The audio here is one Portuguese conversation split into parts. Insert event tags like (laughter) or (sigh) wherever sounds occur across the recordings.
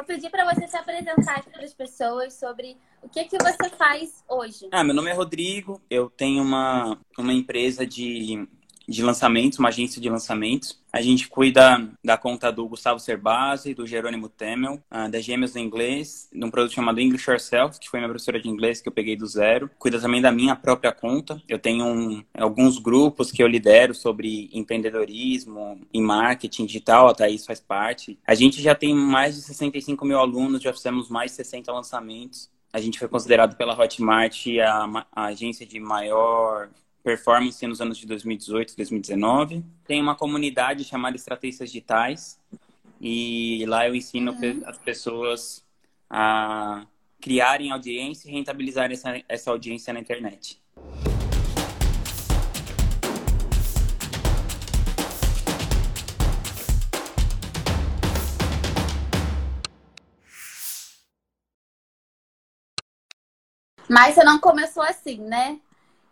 vou pedir para você se apresentar aqui para as pessoas sobre o que, que você faz hoje. Ah, meu nome é Rodrigo, eu tenho uma, uma empresa de de lançamentos, uma agência de lançamentos. A gente cuida da conta do Gustavo Cerbasi, do Jerônimo Temel, uh, da Gêmeos do Inglês, de um produto chamado English Yourself, que foi minha professora de inglês que eu peguei do zero. Cuida também da minha própria conta. Eu tenho um, alguns grupos que eu lidero sobre empreendedorismo e marketing digital, a Thaís faz parte. A gente já tem mais de 65 mil alunos, já fizemos mais de 60 lançamentos. A gente foi considerado pela Hotmart a, a agência de maior performance nos anos de 2018 e 2019. Tem uma comunidade chamada Estratégias Digitais e lá eu ensino uhum. as pessoas a criarem audiência e rentabilizar essa, essa audiência na internet. Mas você não começou assim, né?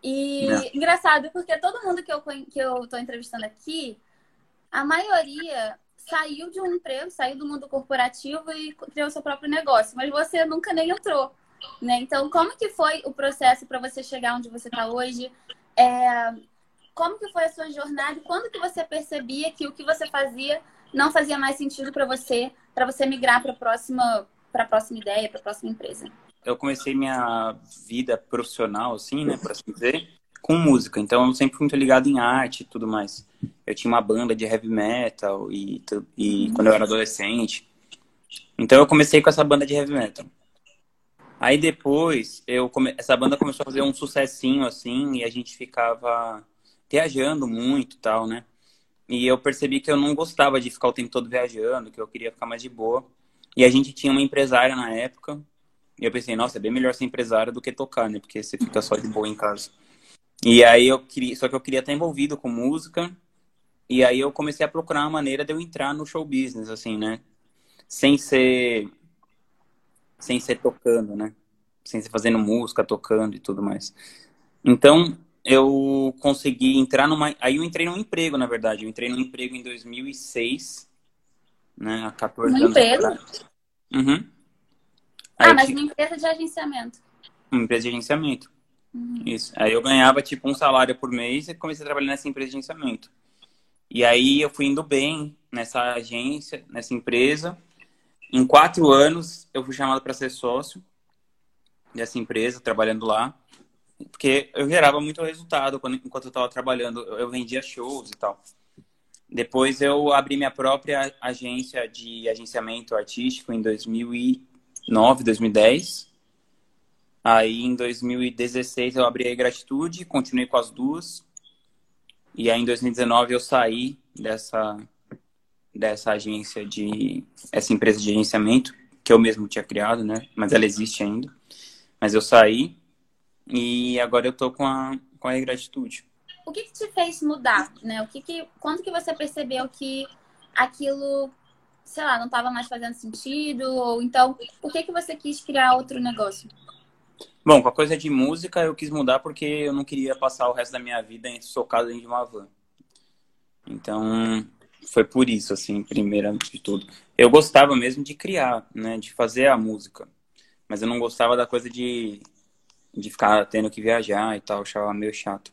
E Não. engraçado, porque todo mundo que eu, que eu tô entrevistando aqui, a maioria saiu de um emprego, saiu do mundo corporativo e criou seu próprio negócio, mas você nunca nem entrou. Né? Então, como que foi o processo para você chegar onde você está hoje? É... Como que foi a sua jornada? Quando que você percebia que o que você fazia não fazia mais sentido para você, para você migrar para a próxima, para próxima ideia, para a próxima empresa? Eu comecei minha vida profissional, assim, né, por assim dizer, com música. Então, eu sempre fui muito ligado em arte e tudo mais. Eu tinha uma banda de heavy metal e, e quando eu era adolescente. Então, eu comecei com essa banda de heavy metal. Aí depois, eu come... essa banda começou a fazer um sucessinho, assim, e a gente ficava viajando muito tal, né? E eu percebi que eu não gostava de ficar o tempo todo viajando, que eu queria ficar mais de boa. E a gente tinha uma empresária na época, e eu pensei, nossa, é bem melhor ser empresário do que tocar, né? Porque você fica só de boa em casa. E aí eu queria, só que eu queria estar envolvido com música. E aí eu comecei a procurar uma maneira de eu entrar no show business, assim, né? Sem ser sem ser tocando, né? Sem ser fazendo música, tocando e tudo mais. Então, eu consegui entrar numa. Aí eu entrei num emprego, na verdade. Eu entrei num emprego em 2006, né? Há 14 no anos. emprego? Uhum. Ah, mas uma empresa de agenciamento. Uma empresa de agenciamento. Uhum. Isso. Aí eu ganhava tipo um salário por mês e comecei a trabalhar nessa empresa de agenciamento. E aí eu fui indo bem nessa agência, nessa empresa. Em quatro anos eu fui chamado para ser sócio dessa empresa, trabalhando lá. Porque eu gerava muito resultado quando, enquanto eu estava trabalhando. Eu vendia shows e tal. Depois eu abri minha própria agência de agenciamento artístico em 2000 2009, 2010. Aí em 2016 eu abri a Gratitude, continuei com as duas. E aí em 2019 eu saí dessa dessa agência de essa empresa de agenciamento que eu mesmo tinha criado, né? Mas ela existe ainda. Mas eu saí e agora eu tô com a com a Gratitude. O que, que te fez mudar, né? O que que quando que você percebeu que aquilo sei lá, não estava mais fazendo sentido? Ou então, por que, que você quis criar outro negócio? Bom, com a coisa de música eu quis mudar porque eu não queria passar o resto da minha vida socado dentro de uma van. Então, foi por isso, assim, primeiro de tudo. Eu gostava mesmo de criar, né, de fazer a música. Mas eu não gostava da coisa de, de ficar tendo que viajar e tal, achava meio chato.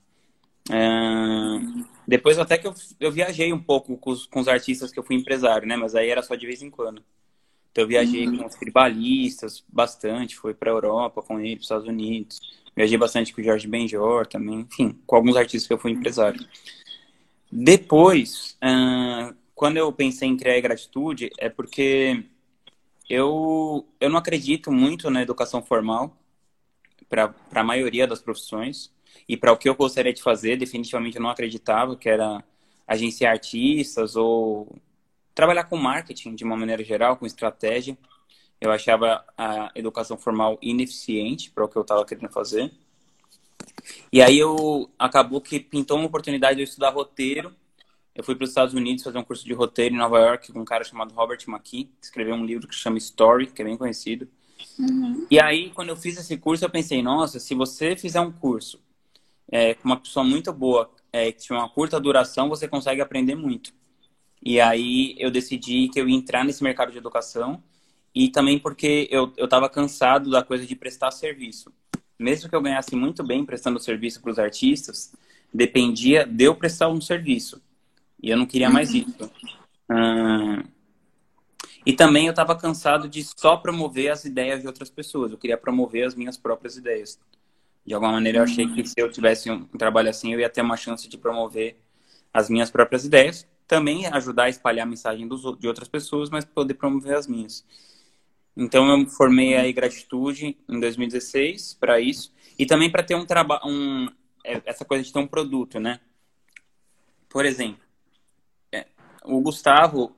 É... Depois até que eu, eu viajei um pouco com os, com os artistas que eu fui empresário, né? Mas aí era só de vez em quando. Então eu viajei uhum. com os tribalistas bastante, fui para Europa com ele, para os Estados Unidos. Viajei bastante com o Jorge Benjor também, enfim, com alguns artistas que eu fui empresário. Depois, uh, quando eu pensei em criar gratitude, é porque eu, eu não acredito muito na educação formal para a maioria das profissões. E para o que eu gostaria de fazer, definitivamente eu não acreditava que era agenciar artistas ou trabalhar com marketing de uma maneira geral, com estratégia. Eu achava a educação formal ineficiente para o que eu estava querendo fazer. E aí eu acabou que pintou uma oportunidade de eu estudar roteiro. Eu fui para os Estados Unidos fazer um curso de roteiro em Nova York com um cara chamado Robert McKee, que escreveu um livro que chama Story, que é bem conhecido. Uhum. E aí, quando eu fiz esse curso, eu pensei, nossa, se você fizer um curso é, com uma pessoa muito boa, é, que tinha uma curta duração, você consegue aprender muito. E aí eu decidi que eu ia entrar nesse mercado de educação e também porque eu, eu tava cansado da coisa de prestar serviço. Mesmo que eu ganhasse muito bem prestando serviço para os artistas, dependia de eu prestar um serviço. E eu não queria mais uhum. isso. Hum, e também eu estava cansado de só promover as ideias de outras pessoas. Eu queria promover as minhas próprias ideias. De alguma maneira, eu achei que se eu tivesse um trabalho assim, eu ia ter uma chance de promover as minhas próprias ideias. Também ajudar a espalhar a mensagem dos, de outras pessoas, mas poder promover as minhas. Então, eu formei a Gratitude em 2016 para isso. E também para ter um trabalho, um, é, essa coisa de ter um produto, né? Por exemplo, é, o Gustavo,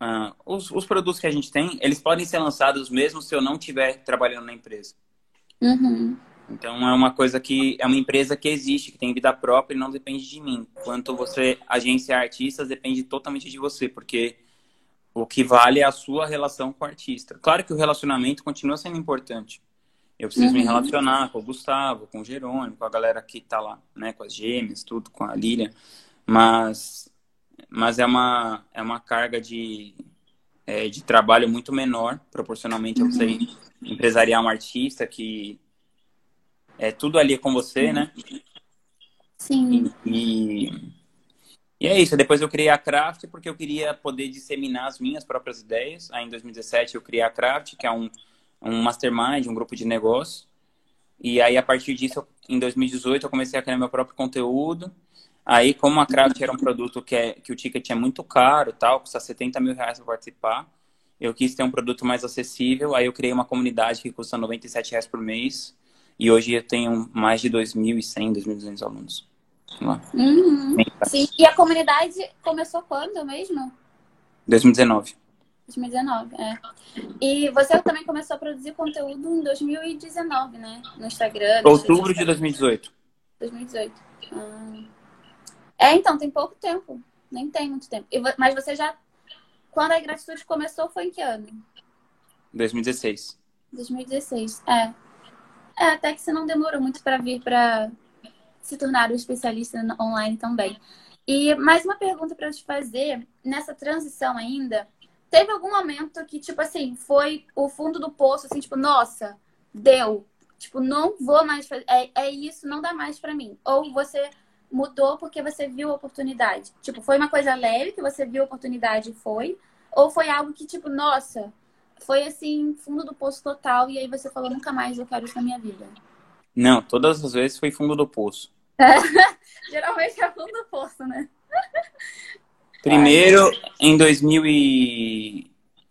uh, os, os, produtos que a gente tem, eles podem ser lançados mesmo se eu não estiver trabalhando na empresa. Uhum. Então é uma coisa que é uma empresa que existe, que tem vida própria e não depende de mim. Quanto você agenciar artistas depende totalmente de você, porque o que vale é a sua relação com o artista. Claro que o relacionamento continua sendo importante. Eu preciso uhum. me relacionar com o Gustavo, com o Jerônimo, com a galera que tá lá, né, com as gêmeas, tudo, com a Lilian, mas mas é uma é uma carga de é, de trabalho muito menor proporcionalmente uhum. a você uhum. empresariar um artista que é tudo ali com você, né? Sim. E, e, é isso. Depois eu criei a Craft porque eu queria poder disseminar as minhas próprias ideias. Aí em 2017 eu criei a Craft, que é um, um mastermind, um grupo de negócio. E aí a partir disso, em 2018, eu comecei a criar meu próprio conteúdo. Aí, como a Craft era um produto que, é, que o ticket é muito caro, tal, custa 70 mil reais para participar, eu quis ter um produto mais acessível. Aí eu criei uma comunidade que custa 97 reais por mês e hoje eu tenho mais de 2.100, 2.200 alunos. Uhum. Sim. E a comunidade começou quando mesmo? 2019. 2019, é. E você também começou a produzir conteúdo em 2019, né? No Instagram. Outubro de 2018. 2018. Ah. É, então, tem pouco tempo. Nem tem muito tempo. Mas você já. Quando a gratitude começou, foi em que ano? 2016. 2016, é. É, até que você não demorou muito para vir para se tornar um especialista online também. E mais uma pergunta para te fazer, nessa transição ainda, teve algum momento que, tipo assim, foi o fundo do poço, assim, tipo, nossa, deu. Tipo, não vou mais fazer. É, é isso, não dá mais para mim. Ou você mudou porque você viu a oportunidade. Tipo, foi uma coisa leve que você viu a oportunidade e foi. Ou foi algo que, tipo, nossa, foi assim, fundo do poço total, e aí você falou, nunca mais eu quero isso na minha vida? Não, todas as vezes foi fundo do poço. (laughs) Geralmente é fundo do poço, né? Primeiro, em 2000 e...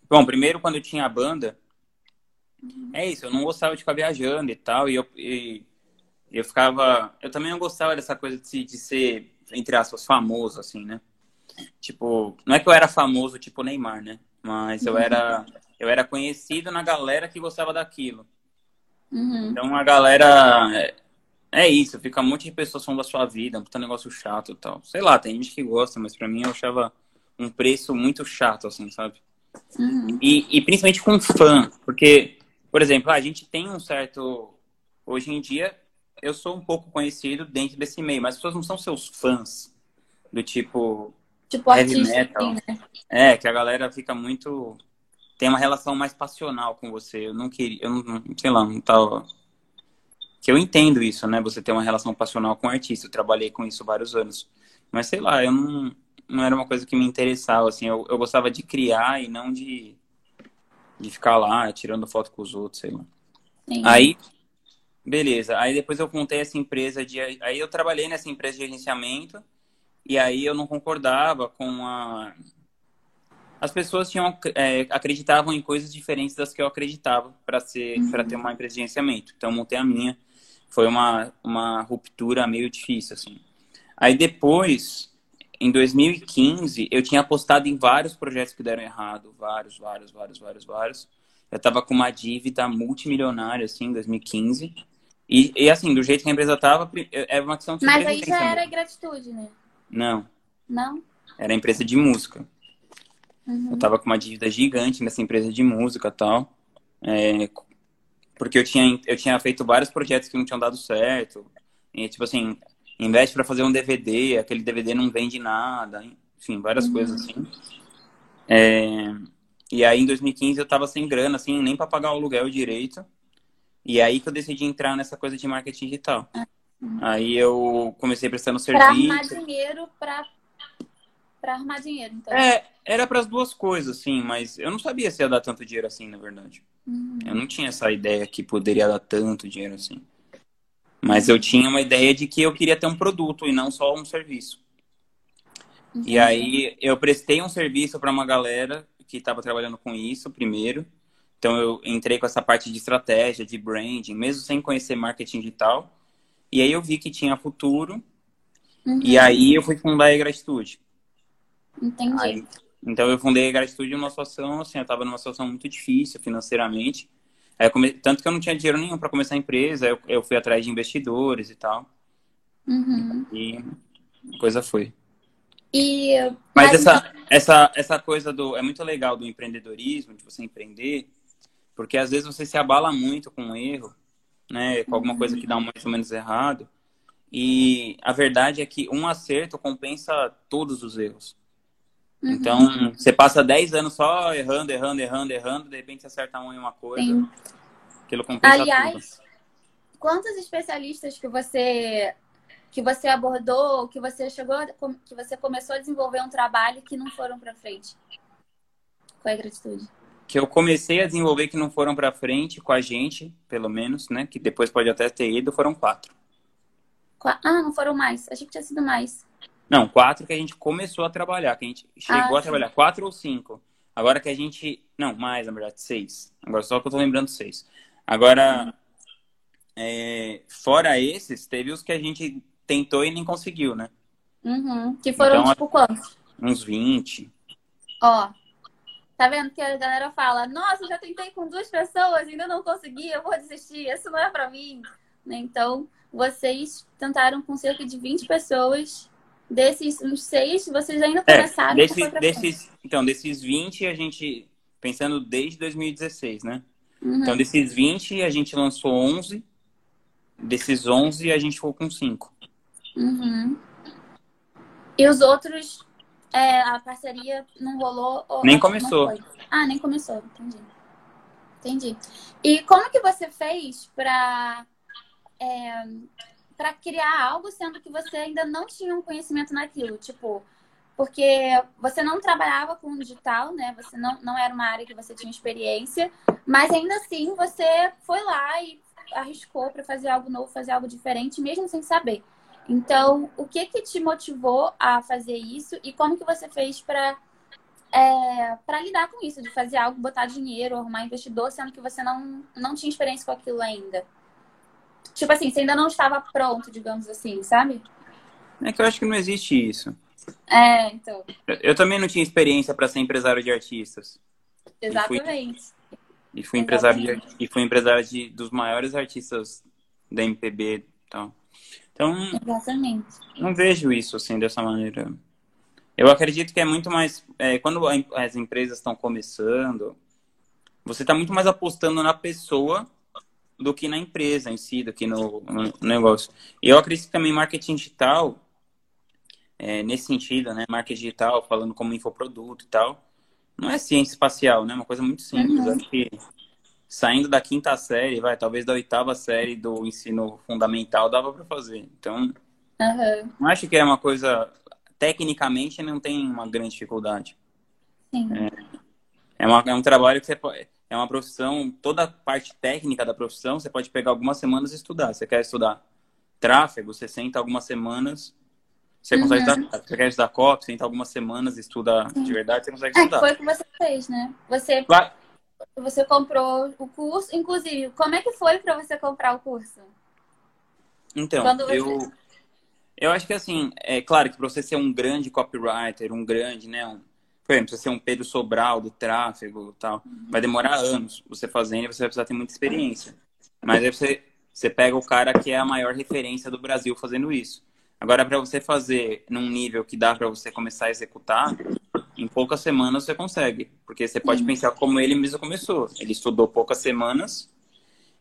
Bom, primeiro quando eu tinha a banda, uhum. é isso, eu não gostava de ficar viajando e tal, e eu, e eu ficava... Eu também não gostava dessa coisa de, de ser, entre aspas, famoso, assim, né? Tipo, não é que eu era famoso tipo Neymar, né? Mas eu era eu era conhecido na galera que gostava daquilo. Uhum. Então a galera. É, é, isso, fica um monte de pessoas falando da sua vida, um puta negócio chato e tal. Sei lá, tem gente que gosta, mas pra mim eu achava um preço muito chato, assim, sabe? Uhum. E, e principalmente com fã, porque, por exemplo, a gente tem um certo. Hoje em dia, eu sou um pouco conhecido dentro desse meio, mas as pessoas não são seus fãs. Do tipo. Tipo, heavy artista, metal. Assim, né? É, que a galera fica muito tem uma relação mais passional com você. Eu não queria, eu não, sei lá, não tava. Que eu entendo isso, né? Você ter uma relação passional com o artista. Eu trabalhei com isso vários anos. Mas sei lá, eu não, não era uma coisa que me interessava, assim. Eu, eu gostava de criar e não de, de ficar lá tirando foto com os outros, sei lá. Sim. Aí, beleza. Aí depois eu montei essa empresa de. Aí eu trabalhei nessa empresa de agenciamento. E aí eu não concordava com a as pessoas tinham, é, acreditavam em coisas diferentes das que eu acreditava para ser uhum. para ter uma empresa de gerenciamento. Então montei a minha. Foi uma, uma ruptura meio difícil assim. Aí depois, em 2015, eu tinha apostado em vários projetos que deram errado, vários, vários, vários, vários, vários. Eu estava com uma dívida multimilionária assim em 2015. E, e assim, do jeito que a empresa estava, era uma questão de Mas aí já era gratitude, né? Não. Não? Era empresa de música. Uhum. Eu tava com uma dívida gigante nessa empresa de música e tal. É, porque eu tinha, eu tinha feito vários projetos que não tinham dado certo. E, tipo assim, investe para fazer um DVD, aquele DVD não vende nada. Enfim, várias uhum. coisas assim. É, E aí, em 2015, eu tava sem grana, assim, nem para pagar o aluguel direito. E aí que eu decidi entrar nessa coisa de marketing digital. Uhum. Aí eu comecei prestando serviço. Pra arrumar dinheiro pra, pra arrumar dinheiro, então. É, era para as duas coisas, sim, mas eu não sabia se ia dar tanto dinheiro assim, na verdade. Uhum. Eu não tinha essa ideia que poderia dar tanto dinheiro assim. Mas eu tinha uma ideia de que eu queria ter um produto e não só um serviço. Uhum. E aí eu prestei um serviço para uma galera que estava trabalhando com isso primeiro. Então eu entrei com essa parte de estratégia, de branding, mesmo sem conhecer marketing digital. E aí eu vi que tinha futuro. Uhum. E aí eu fui fundar a Gratitude. Entendi. Aí, então eu fundei a Gratitude numa situação, assim, eu estava numa situação muito difícil financeiramente. Come... Tanto que eu não tinha dinheiro nenhum para começar a empresa, eu, eu fui atrás de investidores e tal. Uhum. E a coisa foi. E, mas, mas essa, essa, essa coisa do. É muito legal do empreendedorismo, de você empreender, porque às vezes você se abala muito com um erro, né? Com alguma coisa que dá mais ou menos errado. E a verdade é que um acerto compensa todos os erros. Uhum. Então, você passa 10 anos só errando, errando, errando, errando, de repente você acerta um em uma coisa. Sim. Aquilo compensa Aliás, tudo. quantos especialistas que você que você abordou, que você chegou, que você começou a desenvolver um trabalho que não foram para frente? Qual é a gratitude? Que eu comecei a desenvolver que não foram para frente com a gente, pelo menos, né? Que depois pode até ter ido, foram quatro. Ah, não foram mais. Achei que tinha sido mais. Não, quatro que a gente começou a trabalhar, que a gente chegou ah, a trabalhar. Quatro ou cinco. Agora que a gente. Não, mais, na verdade, seis. Agora só que eu tô lembrando seis. Agora, é... fora esses, teve os que a gente tentou e nem conseguiu, né? Uhum. Que foram, então, tipo, quantos? Uns 20. Ó, tá vendo que a galera fala, nossa, já tentei com duas pessoas, ainda não consegui, eu vou desistir, isso não é pra mim. Então, vocês tentaram com cerca de 20 pessoas Desses uns seis, vocês ainda é, começaram? É, desse, desses, então, desses 20, a gente, pensando desde 2016, né? Uhum. Então, desses 20, a gente lançou 11. Desses 11, a gente ficou com 5. Uhum. E os outros, é, a parceria não rolou? nem começou. Ah, nem começou, entendi. Entendi. E como que você fez para é, para criar algo, sendo que você ainda não tinha um conhecimento naquilo. Tipo, porque você não trabalhava com digital, né? Você não, não era uma área que você tinha experiência, mas ainda assim você foi lá e arriscou para fazer algo novo, fazer algo diferente, mesmo sem saber. Então, o que que te motivou a fazer isso e como que você fez para é, para lidar com isso, de fazer algo, botar dinheiro, arrumar investidor, sendo que você não, não tinha experiência com aquilo ainda? Tipo assim, você ainda não estava pronto, digamos assim, sabe? É que eu acho que não existe isso. É, então. Eu, eu também não tinha experiência para ser empresário de artistas. Exatamente. E fui, e fui empresário de, e fui empresário de, dos maiores artistas da MPB e tal. Então, Exatamente. não vejo isso assim dessa maneira. Eu acredito que é muito mais é, quando as empresas estão começando, você está muito mais apostando na pessoa do que na empresa em si, do que no, no negócio. E eu acredito que também marketing digital, é, nesse sentido, né? Marketing digital, falando como infoproduto e tal, não é ciência espacial, né? É uma coisa muito simples. Uhum. Acho que saindo da quinta série, vai, talvez da oitava série do ensino fundamental dava para fazer. Então, uhum. não acho que é uma coisa tecnicamente não tem uma grande dificuldade. Sim. É, é, uma, é um trabalho que você pode é uma profissão, toda a parte técnica da profissão, você pode pegar algumas semanas e estudar. Você quer estudar tráfego, você senta algumas semanas, você uhum. consegue estudar, você quer estudar copy, senta algumas semanas, estuda Sim. de verdade, você consegue estudar. É, foi o que você fez, né? Você, claro. você comprou o curso, inclusive, como é que foi para você comprar o curso? Então, você... eu, eu acho que assim, é claro que para você ser um grande copywriter, um grande, né, um, por exemplo, você ser um Pedro Sobral do tráfego tal, vai demorar anos você fazendo e você vai precisar ter muita experiência. Mas aí você, você pega o cara que é a maior referência do Brasil fazendo isso. Agora, para você fazer num nível que dá para você começar a executar, em poucas semanas você consegue. Porque você pode pensar como ele mesmo começou. Ele estudou poucas semanas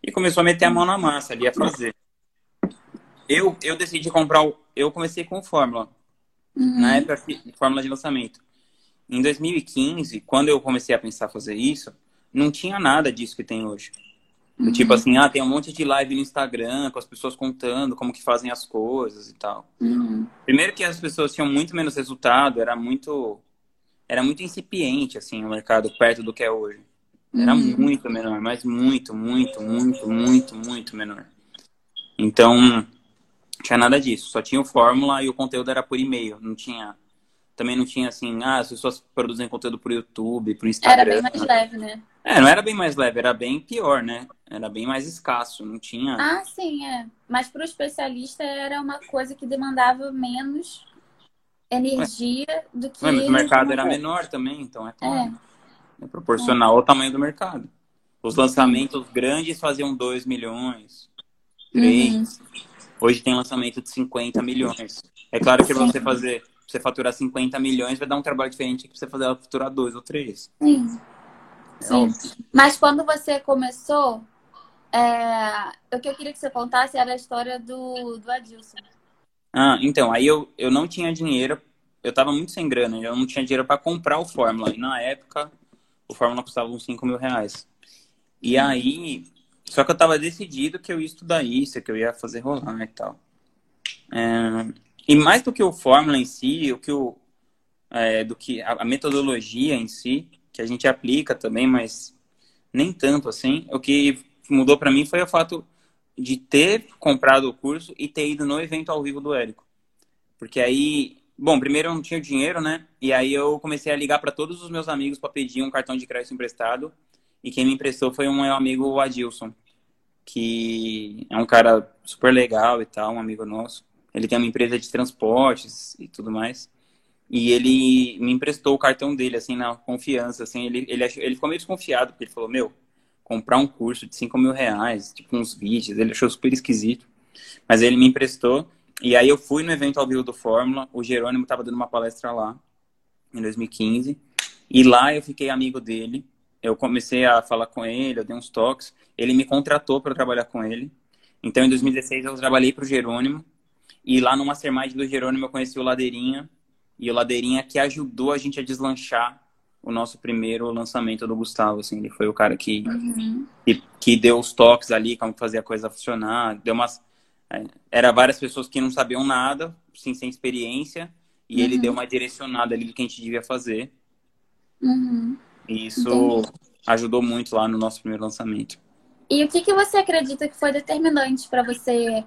e começou a meter a mão na massa ali a fazer. Eu, eu decidi comprar o. Eu comecei com Fórmula. Uhum. Na época, Fórmula de lançamento. Em 2015, quando eu comecei a pensar fazer isso, não tinha nada disso que tem hoje. Uhum. Tipo assim, ah, tem um monte de live no Instagram com as pessoas contando como que fazem as coisas e tal. Uhum. Primeiro que as pessoas tinham muito menos resultado, era muito era muito incipiente assim o mercado perto do que é hoje. Era uhum. muito menor, mas muito, muito, muito, muito, muito menor. Então, não tinha nada disso. Só tinha o fórmula e o conteúdo era por e-mail. Não tinha. Também não tinha assim, ah, as pessoas produzem conteúdo pro YouTube, pro Instagram. Era bem mais leve, né? É, não era bem mais leve, era bem pior, né? Era bem mais escasso, não tinha. Ah, sim, é. Mas para o especialista era uma coisa que demandava menos energia é. do que. Mas o mercado era menor também, então é claro. É. é proporcional é. ao tamanho do mercado. Os lançamentos grandes faziam 2 milhões, 3. Uhum. Hoje tem lançamento de 50 milhões. É claro que você fazer, você faturar 50 milhões vai dar um trabalho diferente que você fazer ela faturar 2 ou 3. Sim. Sim. Mas quando você começou, é... o que eu queria que você contasse era a história do, do Adilson. Ah, então, aí eu, eu não tinha dinheiro, eu tava muito sem grana, eu não tinha dinheiro para comprar o Fórmula. E na época, o Fórmula custava uns 5 mil reais. E hum. aí, só que eu tava decidido que eu ia estudar isso, que eu ia fazer rolar e tal. É... E mais do que o Fórmula em si, o que o, é, do que a, a metodologia em si, que a gente aplica também, mas nem tanto assim. O que mudou para mim foi o fato de ter comprado o curso e ter ido no evento ao vivo do Érico. Porque aí, bom, primeiro eu não tinha dinheiro, né? E aí eu comecei a ligar para todos os meus amigos para pedir um cartão de crédito emprestado. E quem me emprestou foi um meu amigo, o Adilson, que é um cara super legal e tal, um amigo nosso. Ele tem uma empresa de transportes e tudo mais. E ele me emprestou o cartão dele, assim, na confiança, assim. Ele, ele, achou, ele ficou meio desconfiado, porque ele falou, meu, comprar um curso de 5 mil reais, tipo uns vídeos, ele achou super esquisito. Mas ele me emprestou. E aí eu fui no evento ao vivo do Fórmula, o Jerônimo estava dando uma palestra lá, em 2015. E lá eu fiquei amigo dele. Eu comecei a falar com ele, eu dei uns toques. Ele me contratou para trabalhar com ele. Então, em 2016, eu trabalhei para o Jerônimo. E lá no Mastermind do Jerônimo, eu conheci o Ladeirinha, e o Ladeirinha que ajudou a gente a deslanchar o nosso primeiro lançamento do Gustavo, assim, ele foi o cara que, uhum. que, que, deu os toques ali, como fazer a coisa funcionar, deu umas... É, era várias pessoas que não sabiam nada, sim, sem experiência, e uhum. ele deu uma direcionada ali do que a gente devia fazer. Uhum. E isso Entendi. ajudou muito lá no nosso primeiro lançamento. E o que, que você acredita que foi determinante para você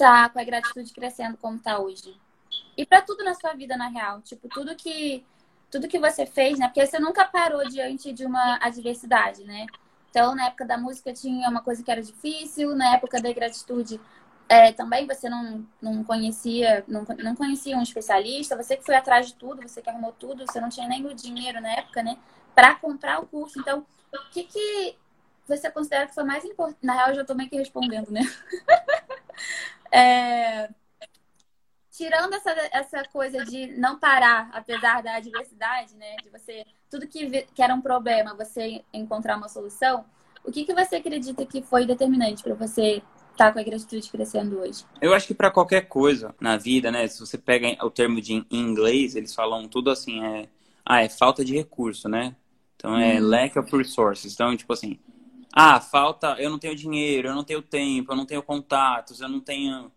tá com a gratitude crescendo como está hoje? E para tudo na sua vida, na real. Tipo, tudo que tudo que você fez, né? Porque você nunca parou diante de uma adversidade, né? Então, na época da música tinha uma coisa que era difícil, na época da gratitude é, também você não, não conhecia não, não conhecia um especialista, você que foi atrás de tudo, você que arrumou tudo, você não tinha nem o dinheiro na época, né? Para comprar o curso. Então, o que, que você considera que foi mais importante? Na real, eu já estou meio que respondendo, né? (laughs) é, tirando essa, essa coisa de não parar, apesar da adversidade, né? De você. Tudo que, que era um problema, você encontrar uma solução. O que, que você acredita que foi determinante para você estar tá com a gratitude crescendo hoje? Eu acho que para qualquer coisa na vida, né? Se você pega o termo de em inglês, eles falam tudo assim, é. Ah, é falta de recurso, né? Então é hum. lack of resources. Então, tipo assim, ah, falta, eu não tenho dinheiro, eu não tenho tempo, eu não tenho contatos, eu não tenho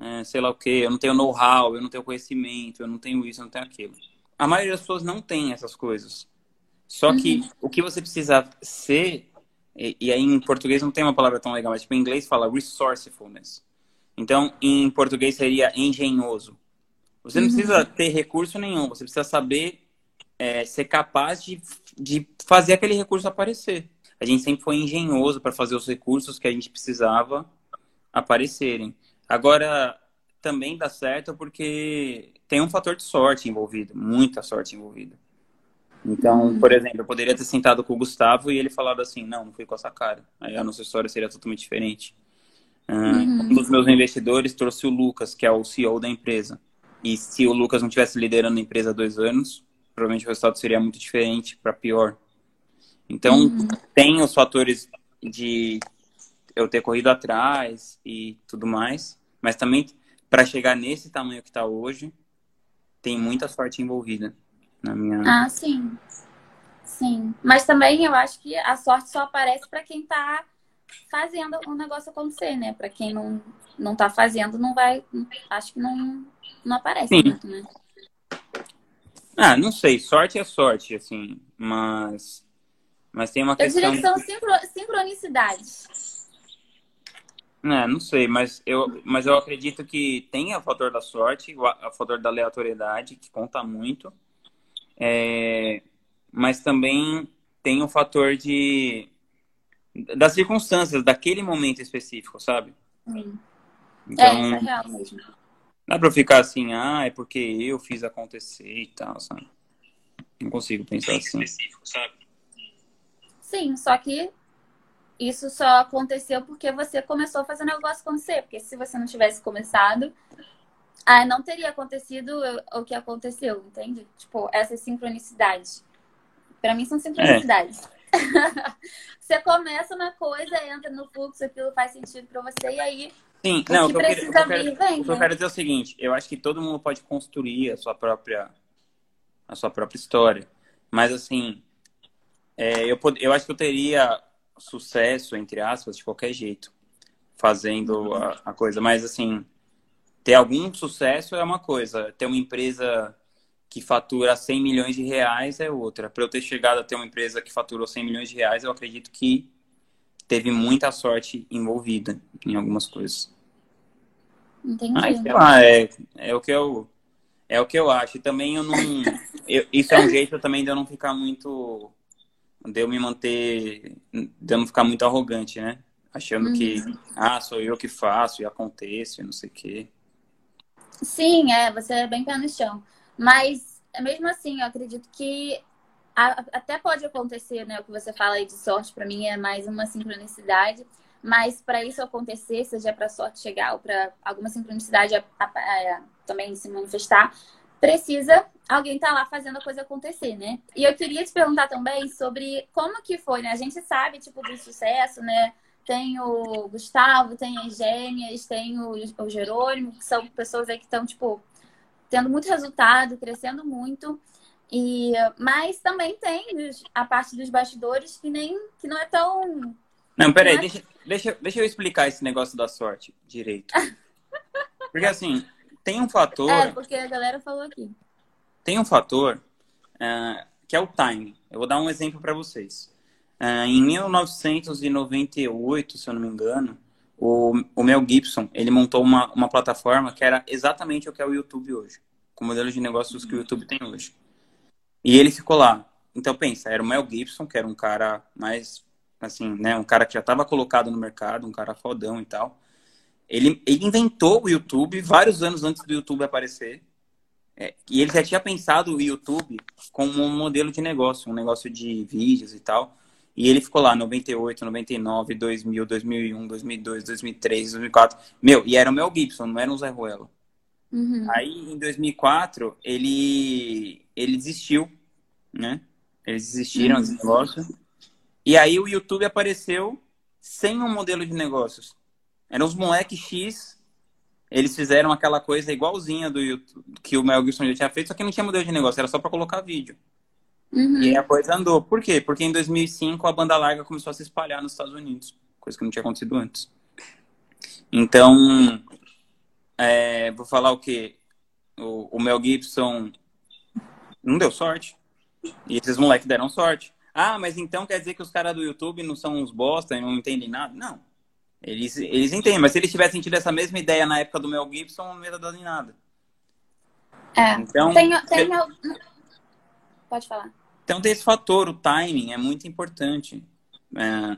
é, sei lá o que, eu não tenho know-how, eu não tenho conhecimento, eu não tenho isso, eu não tenho aquilo. A maioria das pessoas não tem essas coisas. Só que uhum. o que você precisa ser, e, e, aí em português não tem uma palavra tão legal, mas tipo, em inglês fala resourcefulness. Então, em português seria engenhoso. Você não uhum. precisa ter recurso nenhum, você precisa saber é, ser capaz de, de fazer aquele recurso aparecer. A gente sempre foi engenhoso para fazer os recursos que a gente precisava aparecerem. Agora, também dá certo porque tem um fator de sorte envolvido, muita sorte envolvida. Então, uhum. por exemplo, eu poderia ter sentado com o Gustavo e ele falado assim, não, não fui com essa cara. Aí a nossa história seria totalmente diferente. Uhum. Um dos meus investidores trouxe o Lucas, que é o CEO da empresa. E se o Lucas não tivesse liderando a empresa há dois anos, provavelmente o resultado seria muito diferente, para pior. Então, uhum. tem os fatores de eu ter corrido atrás e tudo mais. Mas também, para chegar nesse tamanho que está hoje, tem muita sorte envolvida. Na minha... Ah, sim. Sim. Mas também eu acho que a sorte só aparece para quem tá fazendo o negócio acontecer, né? Para quem não, não tá fazendo, não vai. Acho que não, não aparece sim. muito, né? Ah, não sei. Sorte é sorte, assim. Mas. Mas tem uma eu questão. Eu diria que são sincro... sincronicidades. É, não sei, mas eu, mas eu acredito que tem o fator da sorte, o fator da aleatoriedade, que conta muito. É, mas também tem o fator de das circunstâncias daquele momento específico, sabe? Sim. Então, é, isso é real mesmo. Dá pra ficar assim, ah, é porque eu fiz acontecer e tal, sabe? Não consigo pensar assim. Específico, sabe? Sim, só que isso só aconteceu porque você começou a fazer o negócio acontecer. Porque se você não tivesse começado, ah, não teria acontecido o que aconteceu, entende? Tipo, essa sincronicidade. Para mim são sincronicidades. É. (laughs) você começa uma coisa, entra no fluxo, aquilo faz sentido para você e aí Sim, o não, que o que precisa eu quero, vir, vem. O que eu quero dizer é o seguinte, eu acho que todo mundo pode construir a sua própria a sua própria história, mas assim, é, eu, eu acho que eu teria sucesso, entre aspas, de qualquer jeito, fazendo a, a coisa, mas assim, ter algum sucesso é uma coisa, ter uma empresa que fatura 100 milhões de reais é outra. Para eu ter chegado a ter uma empresa que faturou 100 milhões de reais, eu acredito que teve muita sorte envolvida em algumas coisas. Entendi. Mas, sei lá, é, é o que eu é o que eu acho. E também eu não eu, isso é um jeito também de eu não ficar muito de eu me manter de eu não ficar muito arrogante, né? Achando uhum. que ah, sou eu que faço e acontece, não sei o quê. Sim, é, você é bem pé no chão. Mas, mesmo assim, eu acredito que a, até pode acontecer, né? O que você fala aí de sorte, para mim, é mais uma sincronicidade. Mas para isso acontecer, seja para sorte chegar ou para alguma sincronicidade a, a, a, também se manifestar, precisa alguém estar tá lá fazendo a coisa acontecer, né? E eu queria te perguntar também sobre como que foi, né? A gente sabe, tipo, do sucesso, né? Tem o Gustavo, tem as gêmeas, tem o, o Jerônimo, que são pessoas aí que estão, tipo, tendo muito resultado, crescendo muito. E, mas também tem a parte dos bastidores que nem que não é tão. Não, peraí, não é... deixa, deixa, deixa eu explicar esse negócio da sorte direito. (laughs) Porque assim, tem um fator. É, porque a galera falou aqui. Tem um fator uh, que é o time. Eu vou dar um exemplo para vocês. Uh, em 1998, se eu não me engano, o, o Mel Gibson, ele montou uma, uma plataforma que era exatamente o que é o YouTube hoje. Com o modelo de negócios que o YouTube tem hoje. E ele ficou lá. Então, pensa, era o Mel Gibson, que era um cara mais, assim, né? Um cara que já estava colocado no mercado, um cara fodão e tal. Ele, ele inventou o YouTube vários anos antes do YouTube aparecer. É, e ele já tinha pensado o YouTube como um modelo de negócio, um negócio de vídeos e tal. E ele ficou lá 98, 99, 2000, 2001, 2002, 2003, 2004. Meu, e era o Mel Gibson, não era um Zé Ruelo. Uhum. Aí, em 2004, ele, ele desistiu, né? Eles desistiram uhum. desse negócio. E aí o YouTube apareceu sem um modelo de negócios. Eram os moleques X. Eles fizeram aquela coisa igualzinha do YouTube, que o Mel Gibson já tinha feito, só que não tinha modelo de negócio, era só para colocar vídeo. Uhum. E a coisa andou. Por quê? Porque em 2005 a banda larga começou a se espalhar nos Estados Unidos, coisa que não tinha acontecido antes. Então, é, vou falar o quê? O, o, Mel Gibson não deu sorte. E esses moleques deram sorte. Ah, mas então quer dizer que os caras do YouTube não são uns bosta e não entendem nada? Não. Eles, eles entendem, mas se eles tivessem tido essa mesma ideia na época do Mel Gibson, não ia dar em nada. É. Então, tem, tem... Pode falar. Então tem esse fator, o timing é muito importante é,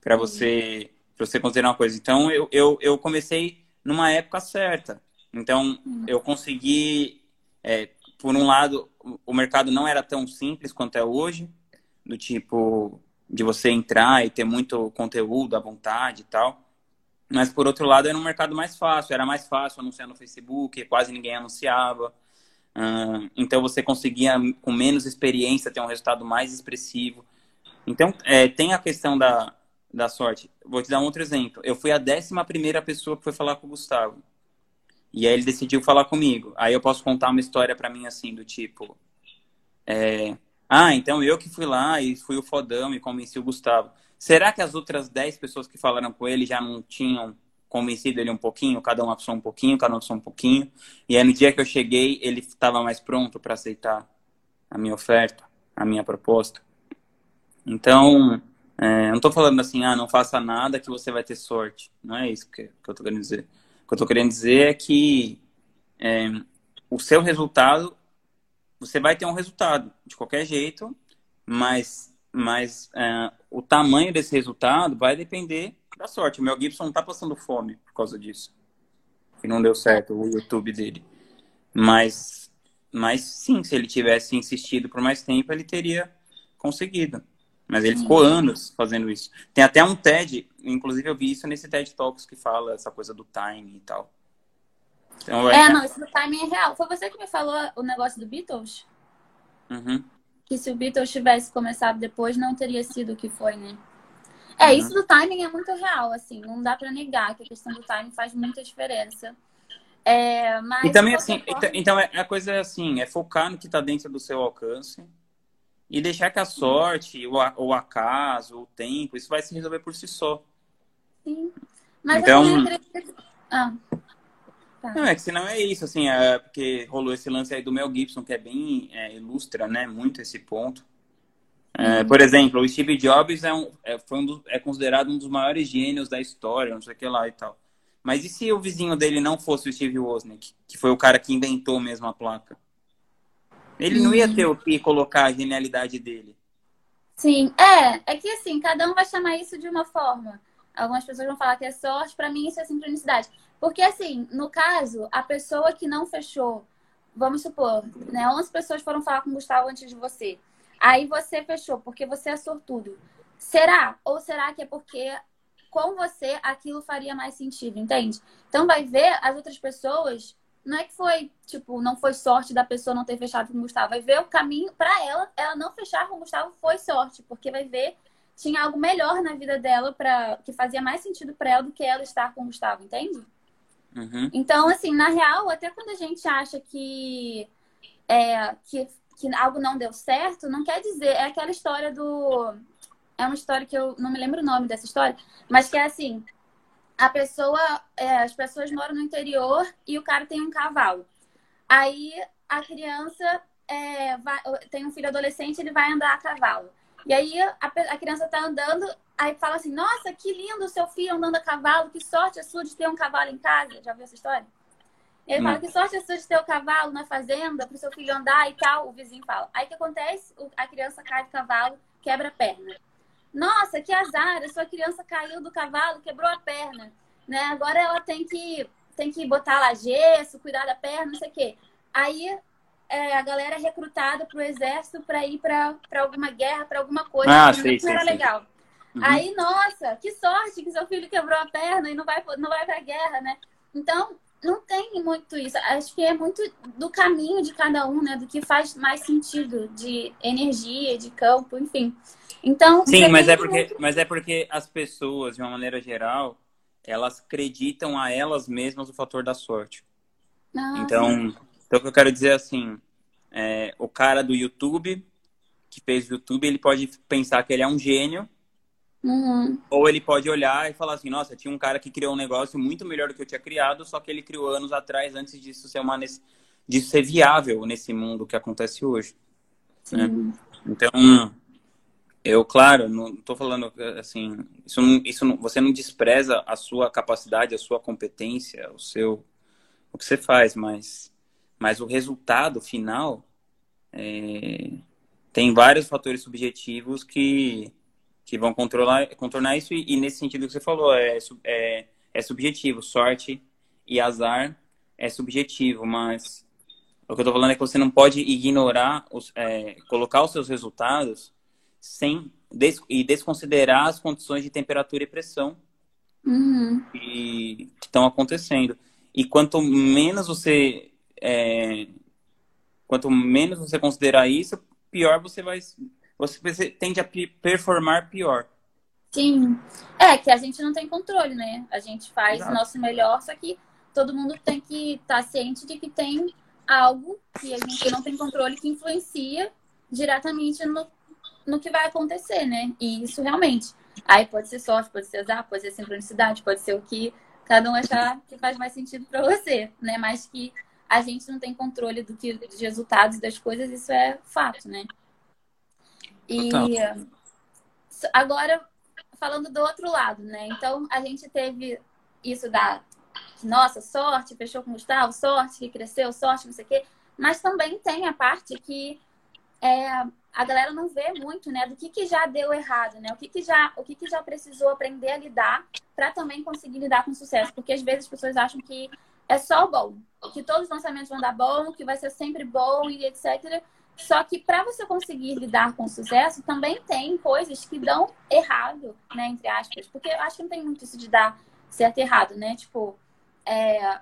para você, pra você considerar uma coisa. Então eu, eu, eu comecei numa época certa. Então uhum. eu consegui, é, por um lado, o mercado não era tão simples quanto é hoje, do tipo de você entrar e ter muito conteúdo à vontade e tal. Mas por outro lado era um mercado mais fácil, era mais fácil anunciar no Facebook, quase ninguém anunciava. Uh, então você conseguia, com menos experiência, ter um resultado mais expressivo. Então, é, tem a questão da, da sorte. Vou te dar um outro exemplo. Eu fui a décima primeira pessoa que foi falar com o Gustavo. E aí ele decidiu falar comigo. Aí eu posso contar uma história para mim assim, do tipo... é, ah, então eu que fui lá e fui o fodão e convenci o Gustavo. Será que as outras 10 pessoas que falaram com ele já não tinham convencido ele um pouquinho, cada uma pessoa um pouquinho, cada uma pessoa um pouquinho? E aí no dia que eu cheguei, ele estava mais pronto para aceitar a minha oferta, a minha proposta. Então, é, não estou falando assim, ah, não faça nada que você vai ter sorte. Não é isso que, que eu estou querendo dizer. O que eu estou querendo dizer é que é, o seu resultado, você vai ter um resultado de qualquer jeito, mas, mas é, o tamanho desse resultado vai depender da sorte. O Mel Gibson não está passando fome por causa disso. Que não deu certo o YouTube dele. Mas, mas sim, se ele tivesse insistido por mais tempo, ele teria conseguido. Mas ele ficou anos fazendo isso. Tem até um TED, inclusive eu vi isso nesse TED Talks que fala essa coisa do time e tal. Então, é, é, não, isso do timing é real. Foi você que me falou o negócio do Beatles? Uhum. Que se o Beatles tivesse começado depois, não teria sido o que foi, né? É, uhum. isso do timing é muito real, assim. Não dá para negar que a questão do timing faz muita diferença. É, mas, e também, assim, forma... então, então é, a coisa é assim, é focar no que está dentro do seu alcance e deixar que a sorte, o, o acaso, o tempo, isso vai se resolver por si só. Sim. Mas então... acredito... Ah. Tá. Não, é que senão é isso, assim, é porque rolou esse lance aí do Mel Gibson, que é bem, é, ilustra, né, muito esse ponto. É, uhum. Por exemplo, o Steve Jobs é, um, é, foi um do, é considerado um dos maiores gênios da história, não sei o que lá e tal. Mas e se o vizinho dele não fosse o Steve Wozniak, que foi o cara que inventou mesmo a placa? Ele não ia ter o que colocar a genialidade dele. Sim, é. É que assim, cada um vai chamar isso de uma forma. Algumas pessoas vão falar que é sorte, para mim isso é sincronicidade. Porque assim, no caso, a pessoa que não fechou, vamos supor, né, 11 pessoas foram falar com o Gustavo antes de você. Aí você fechou porque você é sortudo. Será? Ou será que é porque com você aquilo faria mais sentido, entende? Então vai ver as outras pessoas não é que foi, tipo, não foi sorte da pessoa não ter fechado com o Gustavo. Vai ver o caminho para ela, ela não fechar com o Gustavo foi sorte, porque vai ver tinha algo melhor na vida dela para que fazia mais sentido para ela do que ela estar com o Gustavo, entende? Uhum. Então, assim, na real, até quando a gente acha que, é, que, que algo não deu certo, não quer dizer. É aquela história do. É uma história que eu não me lembro o nome dessa história, mas que é assim: a pessoa, é, as pessoas moram no interior e o cara tem um cavalo. Aí a criança é, vai, tem um filho adolescente, ele vai andar a cavalo. E aí a, a criança está andando, aí fala assim: Nossa, que lindo o seu filho andando a cavalo, que sorte a sua de ter um cavalo em casa. Já viu essa história? Ele Não. fala: Que sorte a sua de ter o um cavalo na fazenda para o seu filho andar e tal. O vizinho fala. Aí o que acontece? A criança cai do cavalo, quebra a perna. Nossa, que azar, a sua criança caiu do cavalo, quebrou a perna, né? Agora ela tem que tem que botar lá gesso, cuidar da perna, não sei o quê. Aí é, a galera é recrutada para o exército para ir para alguma guerra, para alguma coisa. Ah, sei, não era legal. Uhum. Aí, nossa, que sorte que seu filho quebrou a perna e não vai, não vai para a guerra, né? Então, não tem muito isso. Acho que é muito do caminho de cada um, né? Do que faz mais sentido de energia, de campo, enfim. Então. Sim, mas é, porque, muito... mas é porque as pessoas, de uma maneira geral, elas acreditam a elas mesmas o fator da sorte. Ah, então, então, o que eu quero dizer é assim, é, o cara do YouTube, que fez o YouTube, ele pode pensar que ele é um gênio, uhum. ou ele pode olhar e falar assim, nossa, tinha um cara que criou um negócio muito melhor do que eu tinha criado, só que ele criou anos atrás, antes disso ser, uma, disso ser viável nesse mundo que acontece hoje. Né? Então, eu, claro, não estou falando assim, isso, não, isso não, você não despreza a sua capacidade, a sua competência, o seu, o que você faz, mas, mas o resultado final é, tem vários fatores subjetivos que, que vão controlar, contornar isso e, e nesse sentido que você falou é, é, é subjetivo, sorte e azar é subjetivo, mas o que eu estou falando é que você não pode ignorar, os, é, colocar os seus resultados sem des, e desconsiderar as condições de temperatura e pressão uhum. que estão acontecendo. E quanto menos você é, quanto menos você considerar isso, pior você vai você tende a performar pior. Sim. É que a gente não tem controle, né? A gente faz Exato. o nosso melhor, só que todo mundo tem que estar tá ciente de que tem algo que a gente não tem controle que influencia diretamente no, no que vai acontecer, né? E isso realmente. Aí pode ser sorte, pode ser azar, pode ser sincronicidade, pode ser o que cada um achar que faz mais sentido para você, né? Mas que a gente não tem controle do que dos resultados das coisas, isso é fato, né? E Total. agora falando do outro lado, né? Então a gente teve isso da nossa sorte, fechou com o Gustavo, sorte que cresceu, sorte, não sei o quê. Mas também tem a parte que é, a galera não vê muito, né? Do que, que já deu errado, né? O que, que já, o que, que já precisou aprender a lidar para também conseguir lidar com sucesso. Porque às vezes as pessoas acham que é só bom, que todos os lançamentos vão dar bom, que vai ser sempre bom e etc. Só que para você conseguir lidar com sucesso, também tem coisas que dão errado, né? Entre aspas. Porque eu acho que não tem muito isso de dar certo e errado, né? Tipo, é,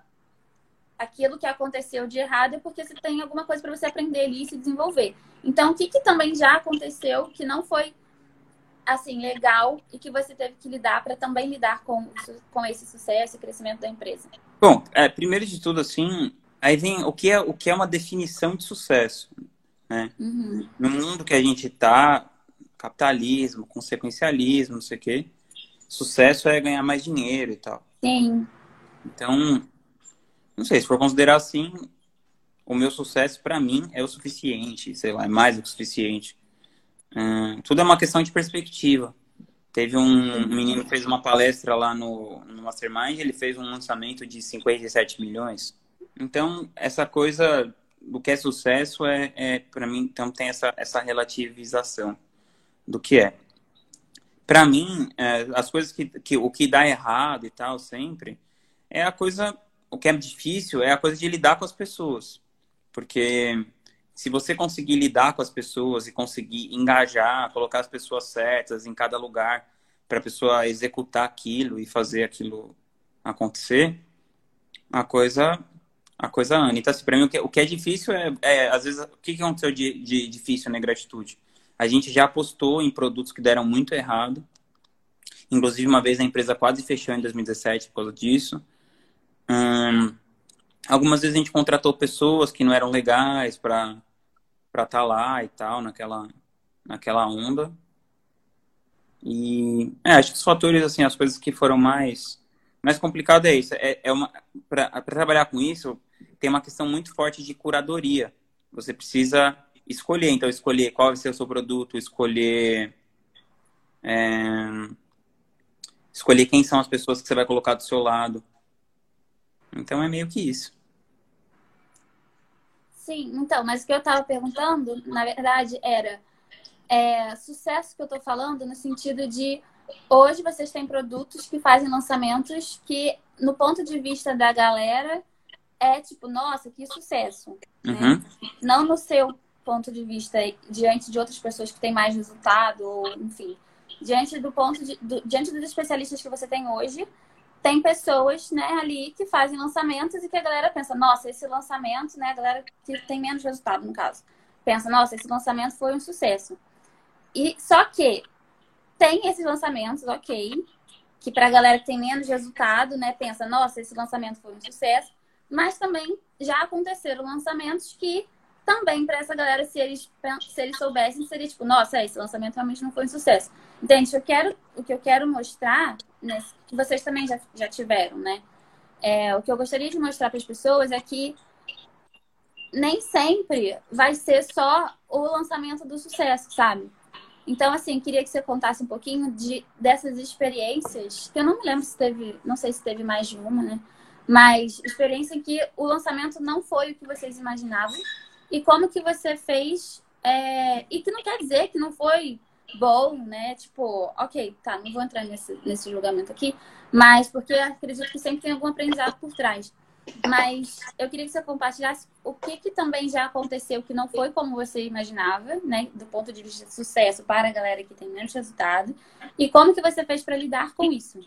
aquilo que aconteceu de errado é porque você tem alguma coisa para você aprender ali e se desenvolver. Então, o que, que também já aconteceu que não foi assim legal e que você teve que lidar para também lidar com, com esse sucesso e crescimento da empresa? Bom, é, primeiro de tudo, assim, aí vem o que é o que é uma definição de sucesso, né? Uhum. No mundo que a gente está, capitalismo, consequencialismo, não sei o quê, sucesso é ganhar mais dinheiro e tal. Sim. Então, não sei, se for considerar assim, o meu sucesso para mim é o suficiente, sei lá, é mais do que o suficiente. Hum, tudo é uma questão de perspectiva. Teve um menino que fez uma palestra lá no, no Mastermind, ele fez um lançamento de 57 milhões. Então, essa coisa do que é sucesso é, é para mim, então tem essa, essa relativização do que é. Para mim, é, as coisas que, que o que dá errado e tal sempre é a coisa o que é difícil é a coisa de lidar com as pessoas. Porque se você conseguir lidar com as pessoas e conseguir engajar, colocar as pessoas certas em cada lugar para a pessoa executar aquilo e fazer aquilo acontecer, a coisa a coisa anda. Então, assim, para mim, o que, o que é difícil é, é, às vezes, o que, aconteceu de, de difícil na gratitude? A gente já apostou em produtos que deram muito errado. Inclusive, uma vez a empresa quase fechou em 2017 por causa disso. Hum, algumas vezes a gente contratou pessoas que não eram legais para estar tá lá e tal naquela naquela onda. E é, acho que os fatores assim, as coisas que foram mais mais complicado é isso. É, é para trabalhar com isso tem uma questão muito forte de curadoria. Você precisa escolher, então escolher qual vai ser o seu produto, escolher é, escolher quem são as pessoas que você vai colocar do seu lado. Então é meio que isso. Sim, então, mas o que eu estava perguntando, na verdade, era é, sucesso que eu estou falando no sentido de hoje vocês têm produtos que fazem lançamentos que, no ponto de vista da galera, é tipo, nossa, que sucesso. Né? Uhum. Não no seu ponto de vista diante de outras pessoas que têm mais resultado, ou enfim, diante do ponto de, do, diante dos especialistas que você tem hoje, tem pessoas, né, ali que fazem lançamentos e que a galera pensa, nossa, esse lançamento, né, a galera que tem menos resultado, no caso, pensa, nossa, esse lançamento foi um sucesso. E só que tem esses lançamentos, ok, que para a galera que tem menos resultado, né, pensa, nossa, esse lançamento foi um sucesso, mas também já aconteceram lançamentos que também para essa galera, se eles, se eles soubessem, seria tipo, nossa, esse lançamento realmente não foi um sucesso. Entende? Eu quero, o que eu quero mostrar, né, que vocês também já, já tiveram, né? É, o que eu gostaria de mostrar para as pessoas é que nem sempre vai ser só o lançamento do sucesso, sabe? Então, assim, queria que você contasse um pouquinho de, dessas experiências, que eu não me lembro se teve, não sei se teve mais de uma, né? Mas experiência em que o lançamento não foi o que vocês imaginavam e como que você fez, é, e que não quer dizer que não foi bom, né? Tipo, ok, tá, não vou entrar nesse, nesse julgamento aqui, mas porque acredito que sempre tem algum aprendizado por trás. Mas eu queria que você compartilhasse o que, que também já aconteceu que não foi como você imaginava, né? Do ponto de vista de sucesso para a galera que tem menos resultado. E como que você fez para lidar com isso?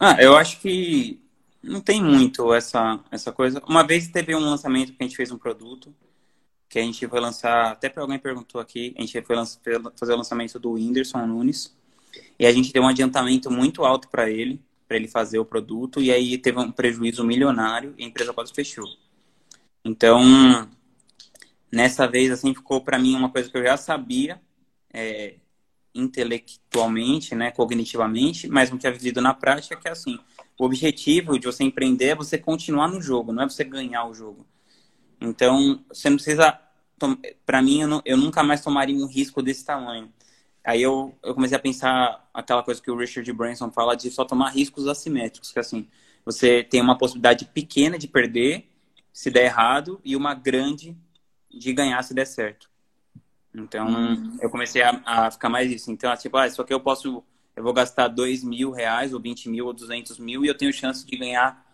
Ah, eu acho que não tem muito essa, essa coisa. Uma vez teve um lançamento que a gente fez um produto que a gente foi lançar, até para alguém perguntou aqui, a gente foi fazer o lançamento do Whindersson Nunes, e a gente deu um adiantamento muito alto para ele, para ele fazer o produto, e aí teve um prejuízo milionário e a empresa quase fechou. Então, nessa vez, assim, ficou para mim uma coisa que eu já sabia, é, intelectualmente, né, cognitivamente, mas não tinha vivido na prática, que é assim, o objetivo de você empreender é você continuar no jogo, não é você ganhar o jogo. Então, você não precisa, para mim, eu, não, eu, nunca mais tomaria um risco desse tamanho. Aí eu, eu comecei a pensar aquela coisa que o Richard Branson fala de só tomar riscos assimétricos, que assim, você tem uma possibilidade pequena de perder se der errado e uma grande de ganhar se der certo. Então, uhum. eu comecei a, a, ficar mais isso. Então, tipo, ah, isso aqui eu posso, eu vou gastar 2 mil reais, ou 20 mil, ou 200 mil, e eu tenho chance de ganhar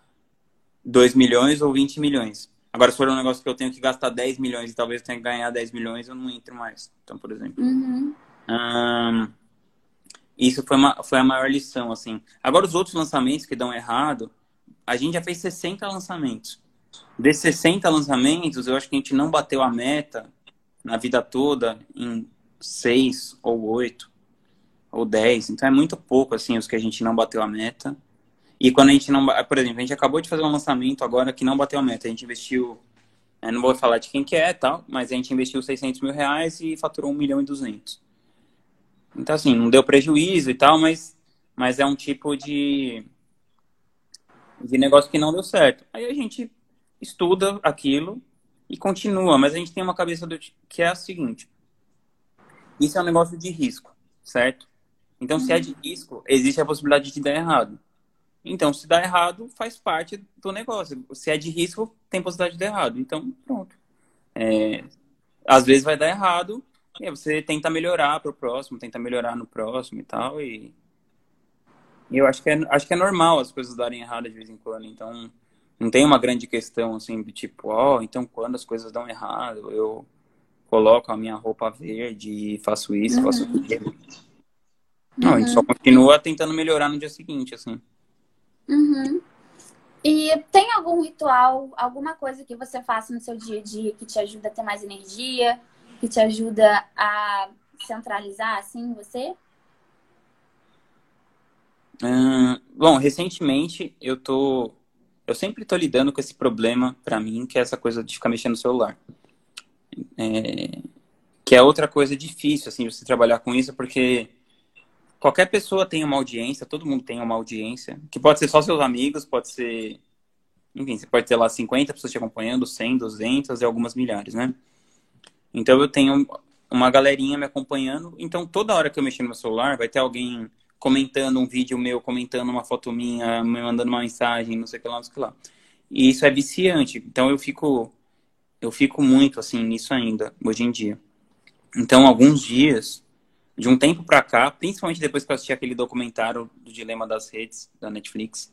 2 milhões ou 20 milhões. Agora, se for um negócio que eu tenho que gastar 10 milhões e talvez eu tenha que ganhar 10 milhões, eu não entro mais. Então, por exemplo. Uhum. isso foi, uma, foi a maior lição, assim. Agora, os outros lançamentos que dão errado, a gente já fez 60 lançamentos. Desses 60 lançamentos, eu acho que a gente não bateu a meta na vida toda em 6 ou 8 ou 10. Então é muito pouco, assim, os que a gente não bateu a meta. E quando a gente não. Por exemplo, a gente acabou de fazer um lançamento agora que não bateu a meta. A gente investiu. Eu não vou falar de quem que é tal, mas a gente investiu 600 mil reais e faturou 1 milhão e 200. Então, assim, não deu prejuízo e tal, mas, mas é um tipo de, de negócio que não deu certo. Aí a gente estuda aquilo e continua, mas a gente tem uma cabeça do, que é a seguinte: isso é um negócio de risco, certo? Então, se é de risco, existe a possibilidade de dar errado. Então, se dá errado, faz parte do negócio. Se é de risco, tem possibilidade de dar errado. Então, pronto. É, às vezes vai dar errado, e você tenta melhorar para o próximo, tenta melhorar no próximo e tal. E, e eu acho que, é, acho que é normal as coisas darem errado de vez em quando. Então, não tem uma grande questão assim de tipo, ó, oh, então quando as coisas dão errado, eu coloco a minha roupa verde e faço isso, uhum. faço aquilo. Não, uhum. a gente só uhum. continua tentando melhorar no dia seguinte, assim. Uhum. E tem algum ritual, alguma coisa que você faça no seu dia a dia que te ajuda a ter mais energia, que te ajuda a centralizar, assim, você? Hum, bom, recentemente eu tô eu sempre estou lidando com esse problema para mim, que é essa coisa de ficar mexendo no celular. É, que é outra coisa difícil, assim, você trabalhar com isso, porque qualquer pessoa tem uma audiência, todo mundo tem uma audiência, que pode ser só seus amigos, pode ser. Enfim, você pode ter lá 50 pessoas te acompanhando, 100, 200 e algumas milhares, né? Então eu tenho uma galerinha me acompanhando, então toda hora que eu mexer no meu celular vai ter alguém comentando um vídeo meu, comentando uma foto minha, me mandando uma mensagem, não sei o que lá, não sei o que lá. E isso é viciante. Então eu fico eu fico muito assim nisso ainda hoje em dia. Então alguns dias de um tempo para cá, principalmente depois que eu assisti aquele documentário do dilema das redes da Netflix,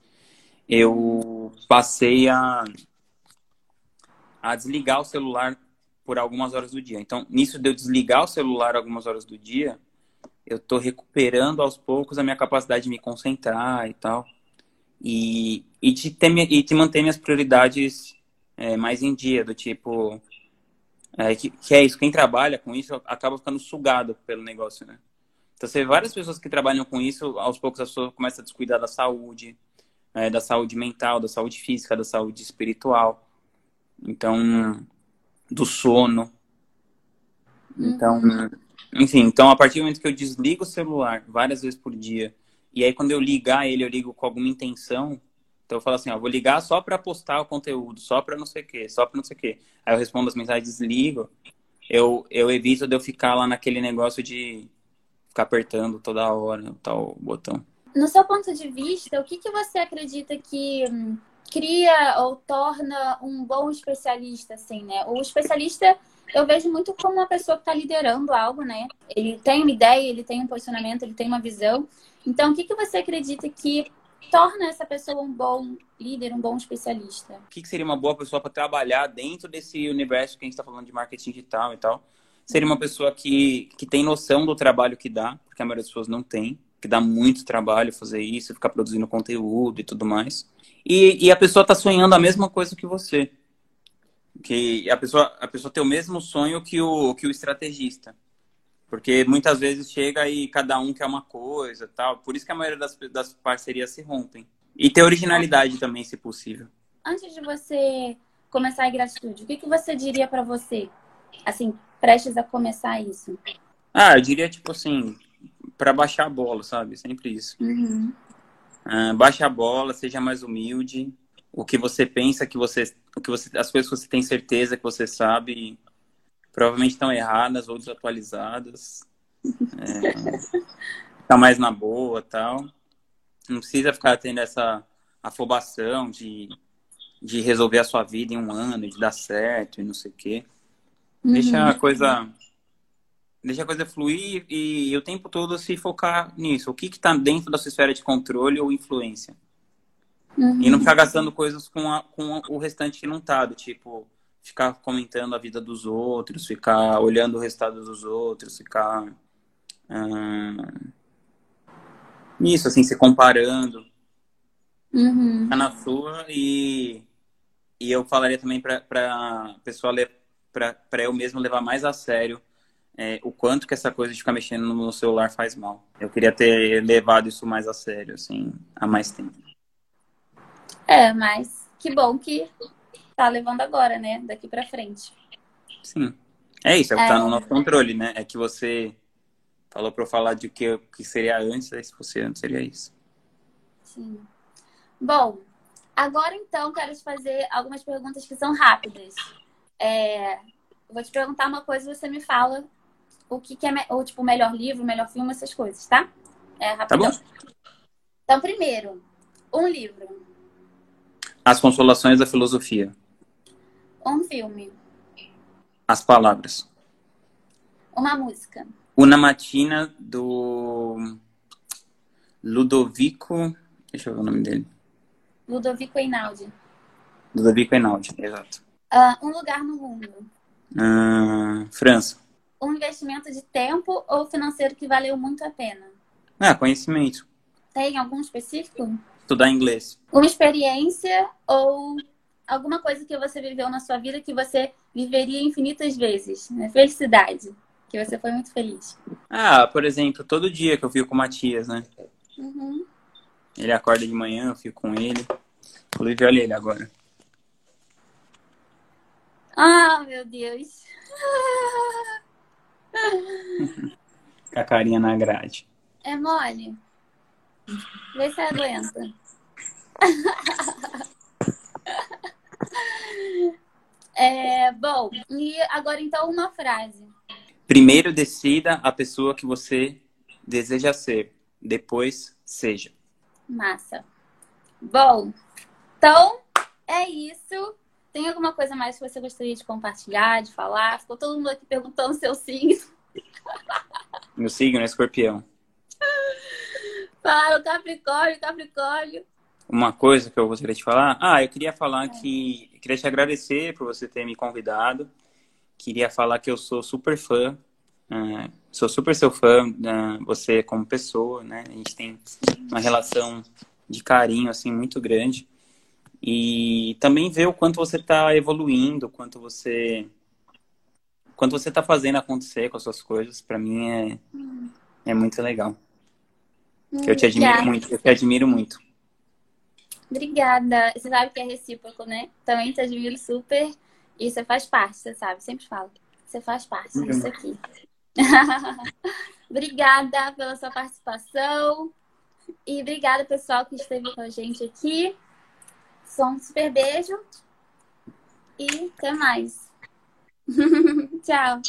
eu passei a a desligar o celular por algumas horas do dia. Então, nisso de eu desligar o celular algumas horas do dia, eu estou recuperando aos poucos a minha capacidade de me concentrar e tal. E, e, de, ter, e de manter minhas prioridades é, mais em dia, do tipo. É, que, que, é isso, quem trabalha com isso acaba ficando sugado pelo negócio, né? Então, você vê várias pessoas que trabalham com isso, aos poucos a pessoa começa a descuidar da saúde, é, da saúde mental, da saúde física, da saúde espiritual. Então, do sono. Então. Enfim, então a partir do momento que eu desligo o celular várias vezes por dia, e aí quando eu ligar ele, eu ligo com alguma intenção, então eu falo assim, ó, vou ligar só para postar o conteúdo, só para não sei o quê, só para não sei o quê. Aí eu respondo as mensagens, desligo. Eu, eu evito de eu ficar lá naquele negócio de ficar apertando toda hora tal botão. No seu ponto de vista, o que, que você acredita que hum, cria ou torna um bom especialista, assim, né? O especialista eu vejo muito como uma pessoa que está liderando algo, né? Ele tem uma ideia, ele tem um posicionamento, ele tem uma visão. Então, o que, que você acredita que torna essa pessoa um bom líder, um bom especialista? O que, seria uma boa pessoa para trabalhar dentro desse universo que a gente está falando de marketing digital e tal? Seria uma pessoa que, que tem noção do trabalho que dá, porque a maioria das pessoas não tem, que dá muito trabalho fazer isso, ficar produzindo conteúdo e tudo mais. E, e a pessoa está sonhando a mesma coisa que você que a pessoa a pessoa tem o mesmo sonho que o que o estrategista porque muitas vezes chega e cada um quer uma coisa tal por isso que a maioria das, das parcerias se rompem e ter originalidade também se possível antes de você começar a gratitude o que que você diria para você assim, prestes a começar isso? Ah, eu diria, tipo assim, para baixar a bola, sabe? Sempre isso. Uhum. Uh, baixa a bola, seja mais humilde. O que você pensa que você, o que você, as coisas que você tem certeza que você sabe, provavelmente estão erradas ou desatualizadas. É, tá mais na boa, tal. Não precisa ficar tendo essa afobação de, de resolver a sua vida em um ano, de dar certo e não sei o quê. Uhum. Deixa a coisa deixa a coisa fluir e, e, o tempo todo se focar nisso. O que está dentro da sua esfera de controle ou influência. Uhum. E não ficar gastando coisas com, a, com o restante que não tá, do tipo, ficar comentando a vida dos outros, ficar olhando o resultado dos outros, ficar. Hum, nisso, assim, se comparando. Uhum. Tá na sua e, e eu falaria também para a pessoa, para eu mesmo levar mais a sério é, o quanto que essa coisa de ficar mexendo no celular faz mal. Eu queria ter levado isso mais a sério, assim, há mais tempo. É, mas que bom que tá levando agora, né? Daqui para frente. Sim. É isso, é o que tá é... tá no nosso controle, né? É que você falou para eu falar de que, que seria antes, aí se fosse antes seria isso. Sim. Bom, agora então quero te fazer algumas perguntas que são rápidas. É, vou te perguntar uma coisa e você me fala o que, que é o tipo melhor livro, melhor filme, essas coisas, tá? É rapidão. Tá bom. Então, primeiro, um livro. As Consolações da Filosofia. Um filme. As Palavras. Uma música. Una Matina do Ludovico. Deixa eu ver o nome dele. Ludovico Einaudi. Ludovico Einaudi, exato. Uh, um lugar no mundo. Uh, França. Um investimento de tempo ou financeiro que valeu muito a pena? Ah, conhecimento. Tem algum específico? Estudar inglês. Uma experiência ou alguma coisa que você viveu na sua vida que você viveria infinitas vezes? Né? Felicidade. Que você foi muito feliz. Ah, por exemplo, todo dia que eu fico com o Matias, né? Uhum. Ele acorda de manhã, eu fico com ele. Inclusive, olha ele agora. Ah, meu Deus. (laughs) Com a carinha na grade. É mole. Vê se aguenta. (laughs) É, bom, e agora então uma frase. Primeiro decida a pessoa que você deseja ser. Depois seja. Massa. Bom, então é isso. Tem alguma coisa mais que você gostaria de compartilhar, de falar? Ficou todo mundo aqui perguntando seu signo. Meu signo é escorpião. (laughs) Fala, Capricórnio, Capricórnio. Uma coisa que eu gostaria de falar? Ah, eu queria falar é. que. Queria te agradecer por você ter me convidado. Queria falar que eu sou super fã. Uh, sou super seu fã, uh, você como pessoa, né? A gente tem uma relação de carinho, assim, muito grande. E também ver o quanto você está evoluindo, quanto você quanto você está fazendo acontecer com as suas coisas, para mim é, é muito legal. Que eu te admiro muito, eu te admiro muito. Obrigada. Você sabe que é recíproco, né? Também te admiro super. E você faz parte, você sabe, sempre falo. Você faz parte uhum. disso aqui. (laughs) obrigada pela sua participação. E obrigada, pessoal, que esteve com a gente aqui. Só um super beijo e até mais. (laughs) Tchau.